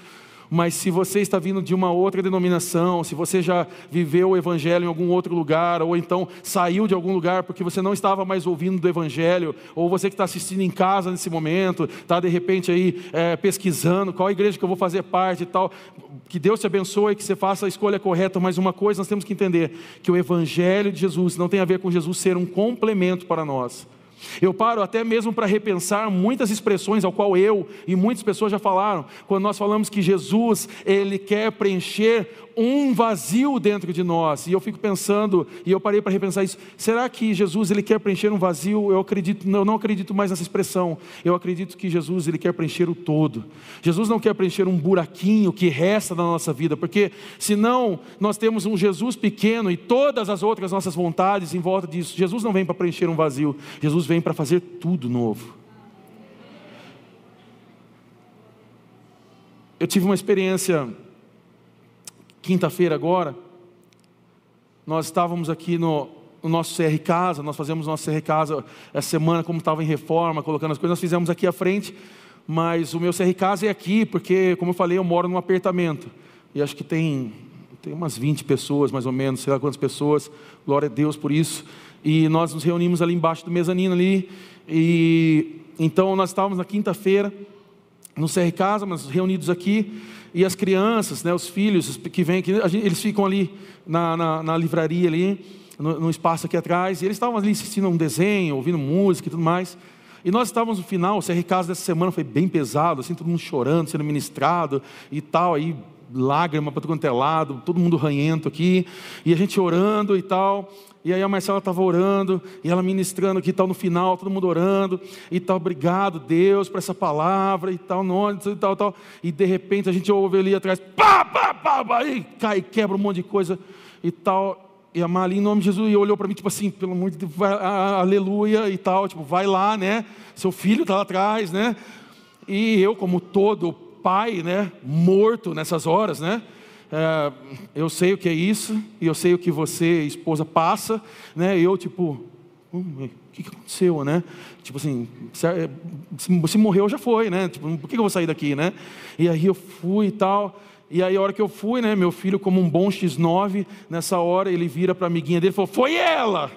Mas se você está vindo de uma outra denominação, se você já viveu o Evangelho em algum outro lugar, ou então saiu de algum lugar porque você não estava mais ouvindo do Evangelho, ou você que está assistindo em casa nesse momento, está de repente aí é, pesquisando qual igreja que eu vou fazer parte e tal, que Deus te abençoe, que você faça a escolha correta, mas uma coisa nós temos que entender: que o Evangelho de Jesus não tem a ver com Jesus ser um complemento para nós. Eu paro até mesmo para repensar muitas expressões ao qual eu e muitas pessoas já falaram, quando nós falamos que Jesus, ele quer preencher um vazio dentro de nós. E eu fico pensando, e eu parei para repensar isso. Será que Jesus ele quer preencher um vazio? Eu acredito, eu não acredito mais nessa expressão. Eu acredito que Jesus ele quer preencher o todo. Jesus não quer preencher um buraquinho que resta na nossa vida, porque senão nós temos um Jesus pequeno e todas as outras nossas vontades em volta disso. Jesus não vem para preencher um vazio. Jesus vem para fazer tudo novo. Eu tive uma experiência quinta-feira agora, nós estávamos aqui no, no, nosso CR Casa, nós fazemos nosso CR Casa essa semana, como estava em reforma, colocando as coisas, nós fizemos aqui à frente, mas o meu CR Casa é aqui, porque, como eu falei, eu moro num apartamento, e acho que tem, tem umas 20 pessoas, mais ou menos, sei lá quantas pessoas, glória a Deus por isso, e nós nos reunimos ali embaixo do mezanino ali, e então nós estávamos na quinta-feira, no CR Casa, mas reunidos aqui, e as crianças, né, os filhos que vêm aqui, eles ficam ali na, na, na livraria ali, no, no, espaço aqui atrás, e eles estavam ali assistindo um desenho, ouvindo música e tudo mais. E nós estávamos no final, o CR Casa dessa semana foi bem pesado, assim, todo mundo chorando, sendo ministrado e tal, aí lágrima para todo quanto é lado, todo mundo ranhento aqui, e a gente orando e tal. E aí a Marcela estava orando, e ela ministrando aqui tal no final, todo mundo orando, e tal, obrigado Deus por essa palavra, e tal, nome, e tal, tal. E de repente a gente ouve ali atrás, pá, pá, pá, pá, e cai, quebra um monte de coisa e tal. E a Mali, em nome de Jesus, e olhou para mim, tipo assim, pelo amor de Deus, vai, aleluia e tal, tipo, vai lá, né? Seu filho está lá atrás, né? E eu, como todo pai, né, morto nessas horas, né? É, eu sei o que é isso, e eu sei o que você, esposa, passa, né? E eu, tipo, hum, o que, que aconteceu, né? Tipo assim, se, é, se, morreu já foi, né? Tipo, por que eu vou sair daqui, né? E aí eu fui e tal. E aí a hora que eu fui, né? Meu filho, como um bom X9, nessa hora ele vira para a amiguinha dele e falou: Foi ela!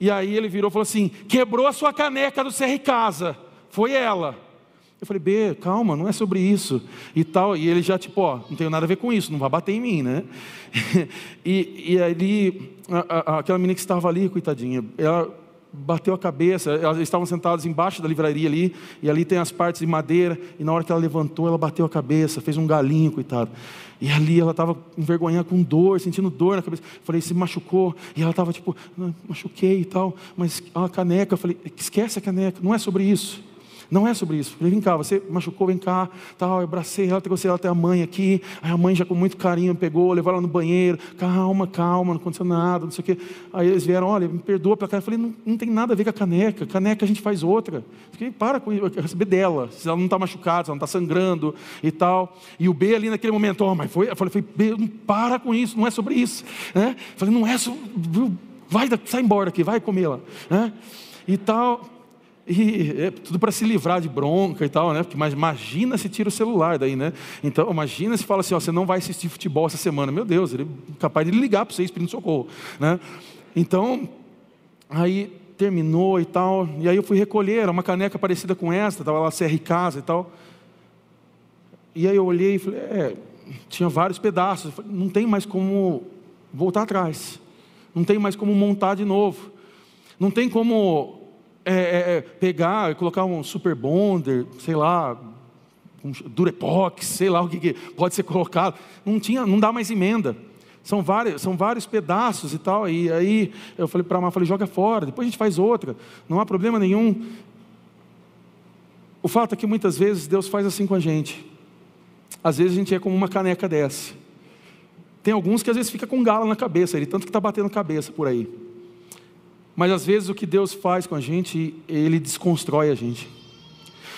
E aí ele virou e falou assim: Quebrou a sua caneca do CR Casa. Foi ela. Eu falei, B, calma, não é sobre isso e tal. E ele já, tipo, ó, não tenho nada a ver com isso, não vai bater em mim, né? e, e ali, a, a, aquela menina que estava ali, coitadinha, ela bateu a cabeça, elas estavam sentadas embaixo da livraria ali, e ali tem as partes de madeira, e na hora que ela levantou, ela bateu a cabeça, fez um galinho, coitado. E ali ela estava envergonhada com dor, sentindo dor na cabeça. falei, se machucou? E ela estava tipo, machuquei e tal, mas a caneca, eu falei, esquece a caneca, não é sobre isso. Não é sobre isso. Falei, vem cá, você machucou, vem cá. Tal, eu abracei ela, trouxe ela até a mãe aqui. Aí a mãe já com muito carinho pegou, levou ela no banheiro. Calma, calma, não aconteceu nada, não sei o quê. Aí eles vieram, olha, me perdoa pela caneca. Eu falei, não, não tem nada a ver com a caneca. Caneca a gente faz outra. Fiquei, para com isso, eu receber dela. Se ela não está machucada, se ela não está sangrando e tal. E o B ali naquele momento, oh, mas foi, eu falei, B, não para com isso, não é sobre isso. Né? Eu falei, não é sobre. Vai, sai embora aqui, vai comer lá. Né? E tal. E é tudo para se livrar de bronca e tal, né? Porque, mas imagina se tira o celular daí, né? Então, imagina se fala assim, ó, você não vai assistir futebol essa semana. Meu Deus, ele é capaz de ligar para você, pedindo socorro, né? Então, aí terminou e tal. E aí eu fui recolher, era uma caneca parecida com essa, estava lá CR Casa e tal. E aí eu olhei e falei, é, tinha vários pedaços. Falei, não tem mais como voltar atrás. Não tem mais como montar de novo. Não tem como é, é, é pegar e colocar um super bonder, sei lá, um durepox, sei lá o que, que pode ser colocado. Não tinha, não dá mais emenda. São vários, são vários pedaços e tal. E aí eu falei para a Mar, falei, joga fora, depois a gente faz outra. Não há problema nenhum. O fato é que muitas vezes Deus faz assim com a gente. Às vezes a gente é como uma caneca dessa. Tem alguns que às vezes fica com gala na cabeça, ele tanto que está batendo cabeça por aí. Mas às vezes o que Deus faz com a gente, ele desconstrói a gente.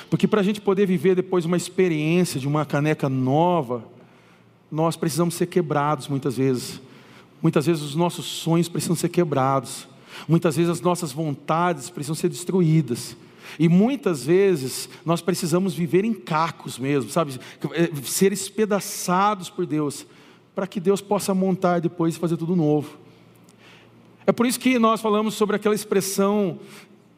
Porque para a gente poder viver depois uma experiência de uma caneca nova, nós precisamos ser quebrados muitas vezes. Muitas vezes os nossos sonhos precisam ser quebrados. Muitas vezes as nossas vontades precisam ser destruídas. E muitas vezes nós precisamos viver em cacos mesmo, sabe? É, ser espedaçados por Deus, para que Deus possa montar depois e fazer tudo novo. É por isso que nós falamos sobre aquela expressão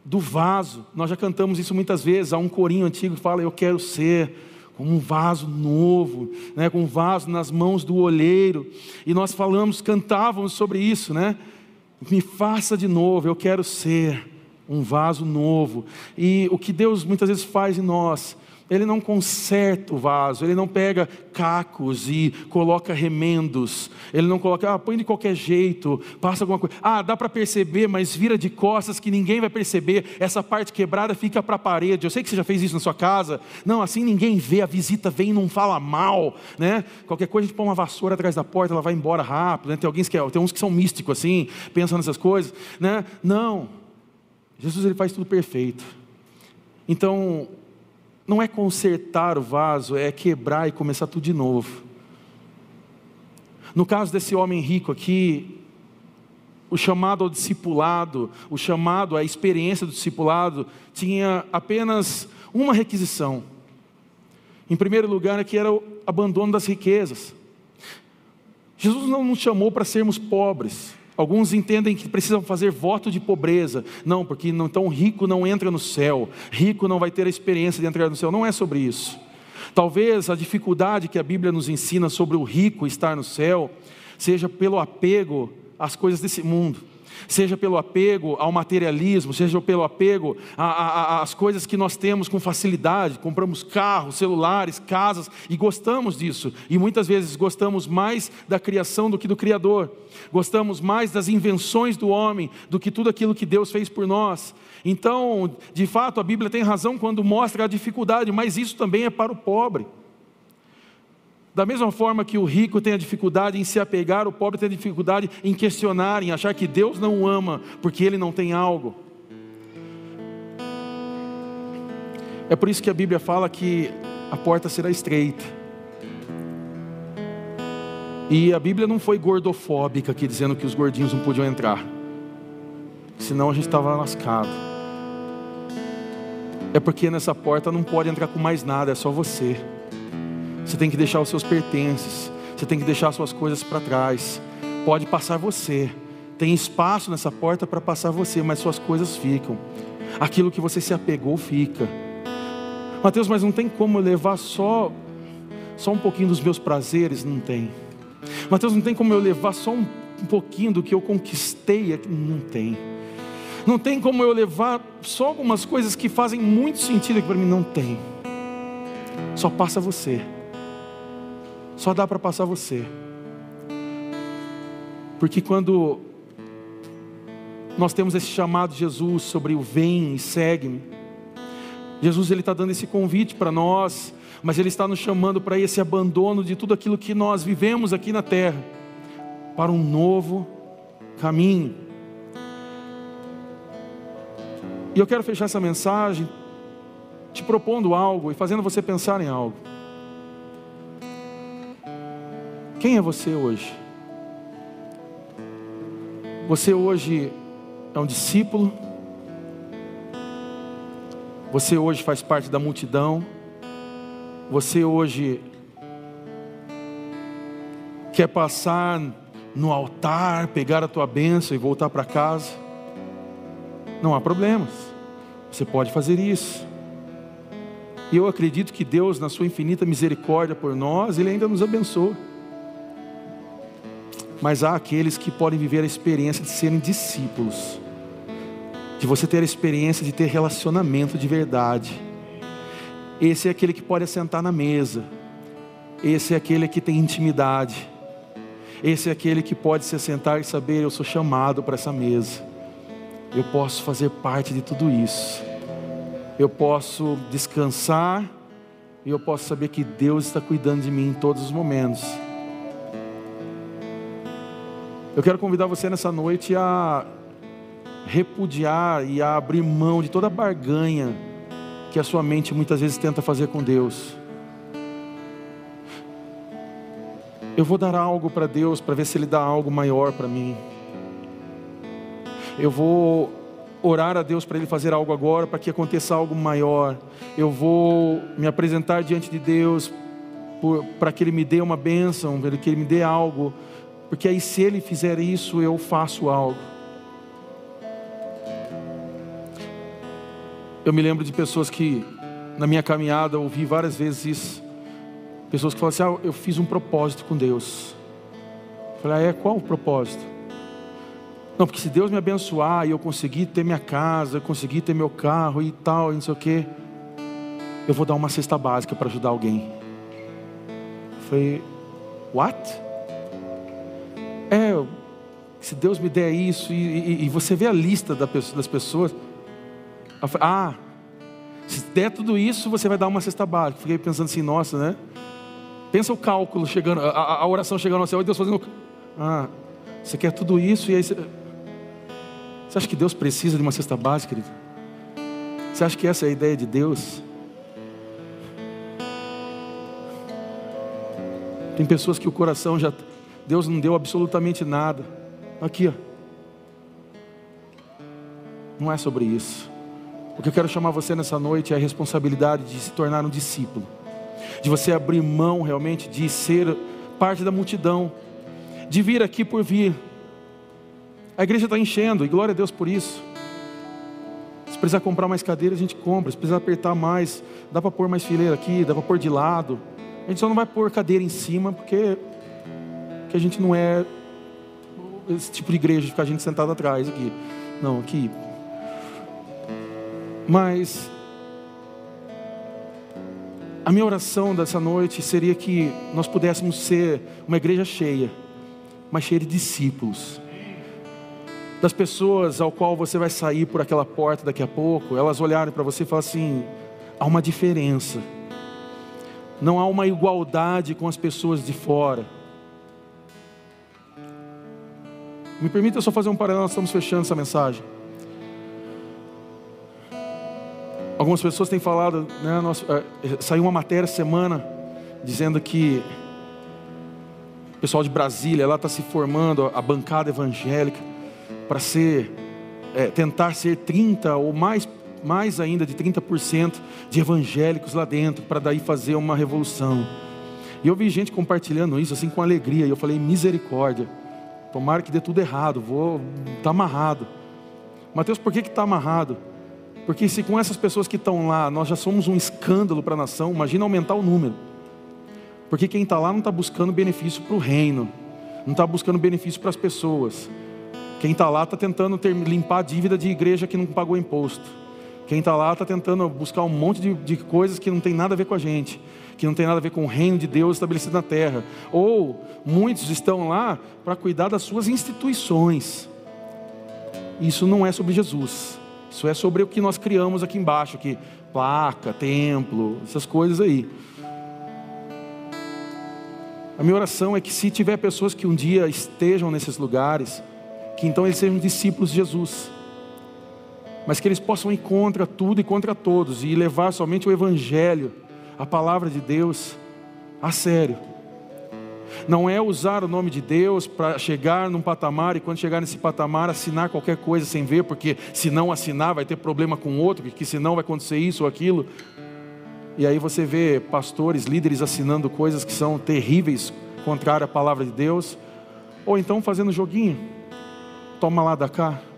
do vaso. Nós já cantamos isso muitas vezes. Há um corinho antigo que fala: Eu quero ser como um vaso novo, né, com um vaso nas mãos do olheiro. E nós falamos, cantávamos sobre isso, né? Me faça de novo, eu quero ser um vaso novo. E o que Deus muitas vezes faz em nós ele não conserta o vaso, ele não pega cacos e coloca remendos, ele não coloca, ah, põe de qualquer jeito, passa alguma coisa, ah, dá para perceber, mas vira de costas que ninguém vai perceber, essa parte quebrada fica para a parede. Eu sei que você já fez isso na sua casa, não, assim ninguém vê, a visita vem e não fala mal, né? Qualquer coisa a gente põe uma vassoura atrás da porta, ela vai embora rápido, né? tem, alguns que, é, tem uns que são místicos assim, pensam nessas coisas, né? Não, Jesus ele faz tudo perfeito. Então, não é consertar o vaso, é quebrar e começar tudo de novo. No caso desse homem rico aqui, o chamado ao discipulado, o chamado à experiência do discipulado, tinha apenas uma requisição. Em primeiro lugar, é que era o abandono das riquezas. Jesus não nos chamou para sermos pobres. Alguns entendem que precisam fazer voto de pobreza. Não, porque então rico não entra no céu. Rico não vai ter a experiência de entrar no céu. Não é sobre isso. Talvez a dificuldade que a Bíblia nos ensina sobre o rico estar no céu seja pelo apego às coisas desse mundo seja pelo apego ao materialismo, seja pelo apego às coisas que nós temos com facilidade, compramos carros, celulares, casas e gostamos disso. E muitas vezes gostamos mais da criação do que do Criador, gostamos mais das invenções do homem do que tudo aquilo que Deus fez por nós. Então, de fato, a Bíblia tem razão quando mostra a dificuldade, mas isso também é para o pobre. Da mesma forma que o rico tem a dificuldade em se apegar, o pobre tem a dificuldade em questionar, em achar que Deus não o ama porque ele não tem algo. É por isso que a Bíblia fala que a porta será estreita. E a Bíblia não foi gordofóbica aqui dizendo que os gordinhos não podiam entrar. Senão a gente estava lascado. É porque nessa porta não pode entrar com mais nada, é só você. Você tem que deixar os seus pertences. Você tem que deixar suas coisas para trás. Pode passar você. Tem espaço nessa porta para passar você, mas suas coisas ficam. Aquilo que você se apegou fica. Mateus, mas não tem como eu levar só só um pouquinho dos meus prazeres? Não tem. Mateus, não tem como eu levar só um, um pouquinho do que eu conquistei? Não tem. Não tem como eu levar só algumas coisas que fazem muito sentido para mim? Não tem. Só passa você. Só dá para passar você. Porque quando nós temos esse chamado de Jesus sobre o vem e segue-me, Jesus ele está dando esse convite para nós, mas ele está nos chamando para esse abandono de tudo aquilo que nós vivemos aqui na terra, para um novo caminho. E eu quero fechar essa mensagem te propondo algo e fazendo você pensar em algo. Quem é você hoje? Você hoje é um discípulo? Você hoje faz parte da multidão? Você hoje quer passar no altar, pegar a tua bênção e voltar para casa? Não há problemas. Você pode fazer isso. E eu acredito que Deus, na sua infinita misericórdia por nós, Ele ainda nos abençoa. Mas há aqueles que podem viver a experiência de serem discípulos, de você ter a experiência de ter relacionamento de verdade. Esse é aquele que pode assentar na mesa, esse é aquele que tem intimidade, esse é aquele que pode se assentar e saber: eu sou chamado para essa mesa, eu posso fazer parte de tudo isso, eu posso descansar e eu posso saber que Deus está cuidando de mim em todos os momentos. Eu quero convidar você nessa noite a repudiar e a abrir mão de toda barganha que a sua mente muitas vezes tenta fazer com Deus. Eu vou dar algo para Deus para ver se Ele dá algo maior para mim. Eu vou orar a Deus para Ele fazer algo agora, para que aconteça algo maior. Eu vou me apresentar diante de Deus para que Ele me dê uma bênção, para que Ele me dê algo porque aí, se ele fizer isso, eu faço algo. Eu me lembro de pessoas que, na minha caminhada, ouvi várias vezes isso. Pessoas que falam assim: ah, eu fiz um propósito com Deus. Eu falei: ah, é? Qual o propósito? Não, porque se Deus me abençoar e eu conseguir ter minha casa, eu conseguir ter meu carro e tal, e não sei o quê, eu vou dar uma cesta básica para ajudar alguém. Eu falei: what? É, se Deus me der isso, e, e, e você vê a lista das pessoas. Ah, se der tudo isso, você vai dar uma cesta básica. Fiquei pensando assim, nossa, né? Pensa o cálculo chegando, a, a oração chegando ao céu, e Deus fazendo. Ah, você quer tudo isso, e aí você. Você acha que Deus precisa de uma cesta básica, querido? Você acha que essa é a ideia de Deus? Tem pessoas que o coração já Deus não deu absolutamente nada. Aqui, ó. Não é sobre isso. O que eu quero chamar você nessa noite é a responsabilidade de se tornar um discípulo, de você abrir mão realmente de ser parte da multidão, de vir aqui por vir. A igreja está enchendo, e glória a Deus por isso. Se precisar comprar mais cadeiras, a gente compra. Se precisar apertar mais, dá para pôr mais fileira aqui, dá para pôr de lado. A gente só não vai pôr cadeira em cima, porque que a gente não é esse tipo de igreja de ficar a gente sentado atrás aqui. Não, aqui. Mas a minha oração dessa noite seria que nós pudéssemos ser uma igreja cheia, mas cheia de discípulos. Das pessoas ao qual você vai sair por aquela porta daqui a pouco, elas olharem para você e falarem assim: há uma diferença. Não há uma igualdade com as pessoas de fora Me permita só fazer um paralelo, nós estamos fechando essa mensagem. Algumas pessoas têm falado, né, nós, é, saiu uma matéria semana dizendo que o pessoal de Brasília lá está se formando a bancada evangélica para ser, é, tentar ser 30 ou mais, mais ainda de 30% de evangélicos lá dentro, para daí fazer uma revolução. E eu vi gente compartilhando isso assim com alegria, e eu falei, misericórdia. Tomara que dê tudo errado, vou tá amarrado. Mateus, por que está amarrado? Porque se com essas pessoas que estão lá, nós já somos um escândalo para a nação, imagina aumentar o número. Porque quem está lá não está buscando benefício para o reino, não está buscando benefício para as pessoas. Quem está lá está tentando ter, limpar a dívida de igreja que não pagou imposto. Quem está lá está tentando buscar um monte de, de coisas que não tem nada a ver com a gente que não tem nada a ver com o reino de Deus estabelecido na terra. Ou muitos estão lá para cuidar das suas instituições. Isso não é sobre Jesus. Isso é sobre o que nós criamos aqui embaixo, aqui, placa, templo, essas coisas aí. A minha oração é que se tiver pessoas que um dia estejam nesses lugares, que então eles sejam discípulos de Jesus. Mas que eles possam ir contra tudo e contra todos e levar somente o evangelho a palavra de Deus a sério. Não é usar o nome de Deus para chegar num patamar e quando chegar nesse patamar assinar qualquer coisa sem ver, porque se não assinar vai ter problema com outro, porque senão vai acontecer isso ou aquilo. E aí você vê pastores, líderes assinando coisas que são terríveis, contrárias à palavra de Deus, ou então fazendo joguinho. Toma lá da cá.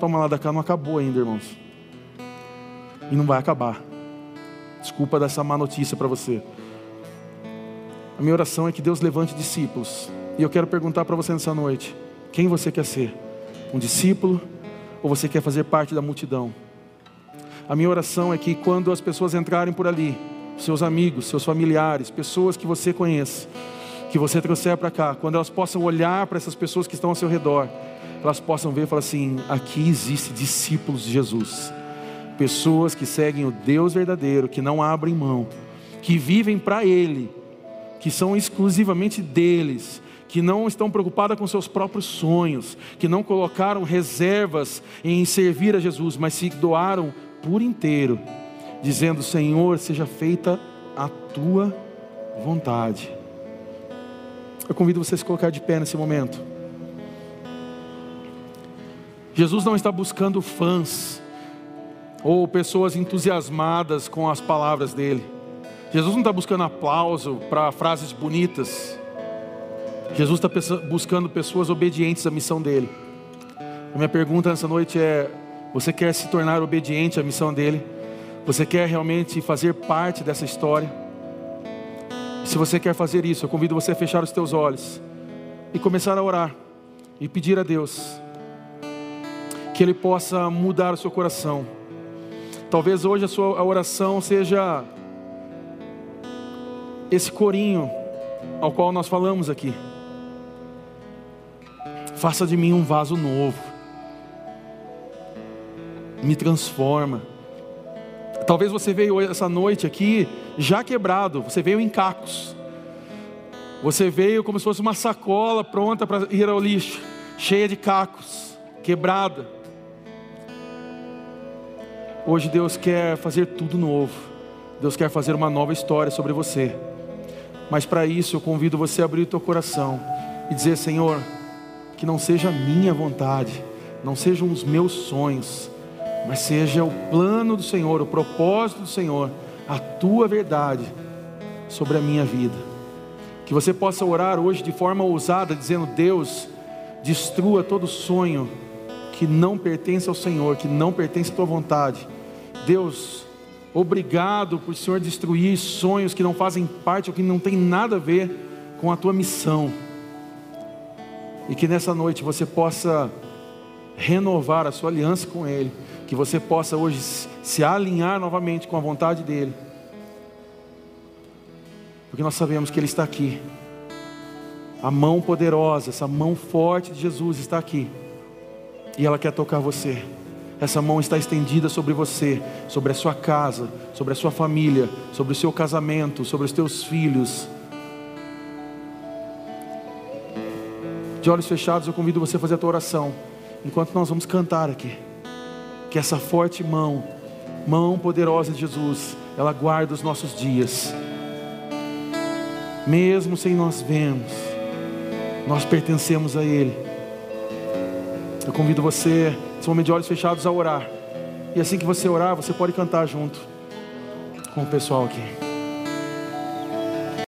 Toma lá da cá, não acabou ainda, irmãos. E não vai acabar. Desculpa dessa má notícia para você. A minha oração é que Deus levante discípulos. E eu quero perguntar para você nessa noite: quem você quer ser? Um discípulo ou você quer fazer parte da multidão? A minha oração é que quando as pessoas entrarem por ali, seus amigos, seus familiares, pessoas que você conhece, que você trouxer para cá, quando elas possam olhar para essas pessoas que estão ao seu redor, elas possam ver e falar assim: aqui existe discípulos de Jesus, pessoas que seguem o Deus verdadeiro, que não abrem mão, que vivem para Ele, que são exclusivamente deles, que não estão preocupadas com seus próprios sonhos, que não colocaram reservas em servir a Jesus, mas se doaram por inteiro, dizendo: Senhor, seja feita a tua vontade. Eu convido você a colocar de pé nesse momento. Jesus não está buscando fãs ou pessoas entusiasmadas com as palavras dele. Jesus não está buscando aplauso para frases bonitas. Jesus está buscando pessoas obedientes à missão dele. A minha pergunta nessa noite é: você quer se tornar obediente à missão dele? Você quer realmente fazer parte dessa história? Se você quer fazer isso, eu convido você a fechar os teus olhos e começar a orar e pedir a Deus que Ele possa mudar o seu coração. Talvez hoje a sua oração seja esse corinho ao qual nós falamos aqui. Faça de mim um vaso novo me transforma. Talvez você veio essa noite aqui já quebrado, você veio em cacos. Você veio como se fosse uma sacola pronta para ir ao lixo, cheia de cacos, quebrada. Hoje Deus quer fazer tudo novo. Deus quer fazer uma nova história sobre você. Mas para isso eu convido você a abrir o teu coração e dizer: Senhor, que não seja a minha vontade, não sejam os meus sonhos, mas seja o plano do Senhor, o propósito do Senhor, a tua verdade sobre a minha vida. Que você possa orar hoje de forma ousada, dizendo: Deus, destrua todo sonho que não pertence ao Senhor, que não pertence à tua vontade. Deus, obrigado por o Senhor destruir sonhos que não fazem parte ou que não tem nada a ver com a tua missão. E que nessa noite você possa renovar a sua aliança com Ele que você possa hoje se alinhar novamente com a vontade dEle, porque nós sabemos que Ele está aqui, a mão poderosa, essa mão forte de Jesus está aqui, e ela quer tocar você. Essa mão está estendida sobre você, sobre a sua casa, sobre a sua família, sobre o seu casamento, sobre os teus filhos. De olhos fechados, eu convido você a fazer a tua oração, enquanto nós vamos cantar aqui que essa forte mão, mão poderosa de Jesus, ela guarda os nossos dias. Mesmo sem nós vermos, nós pertencemos a Ele. Eu convido você, nesse momento de olhos fechados, a orar. E assim que você orar, você pode cantar junto com o pessoal aqui.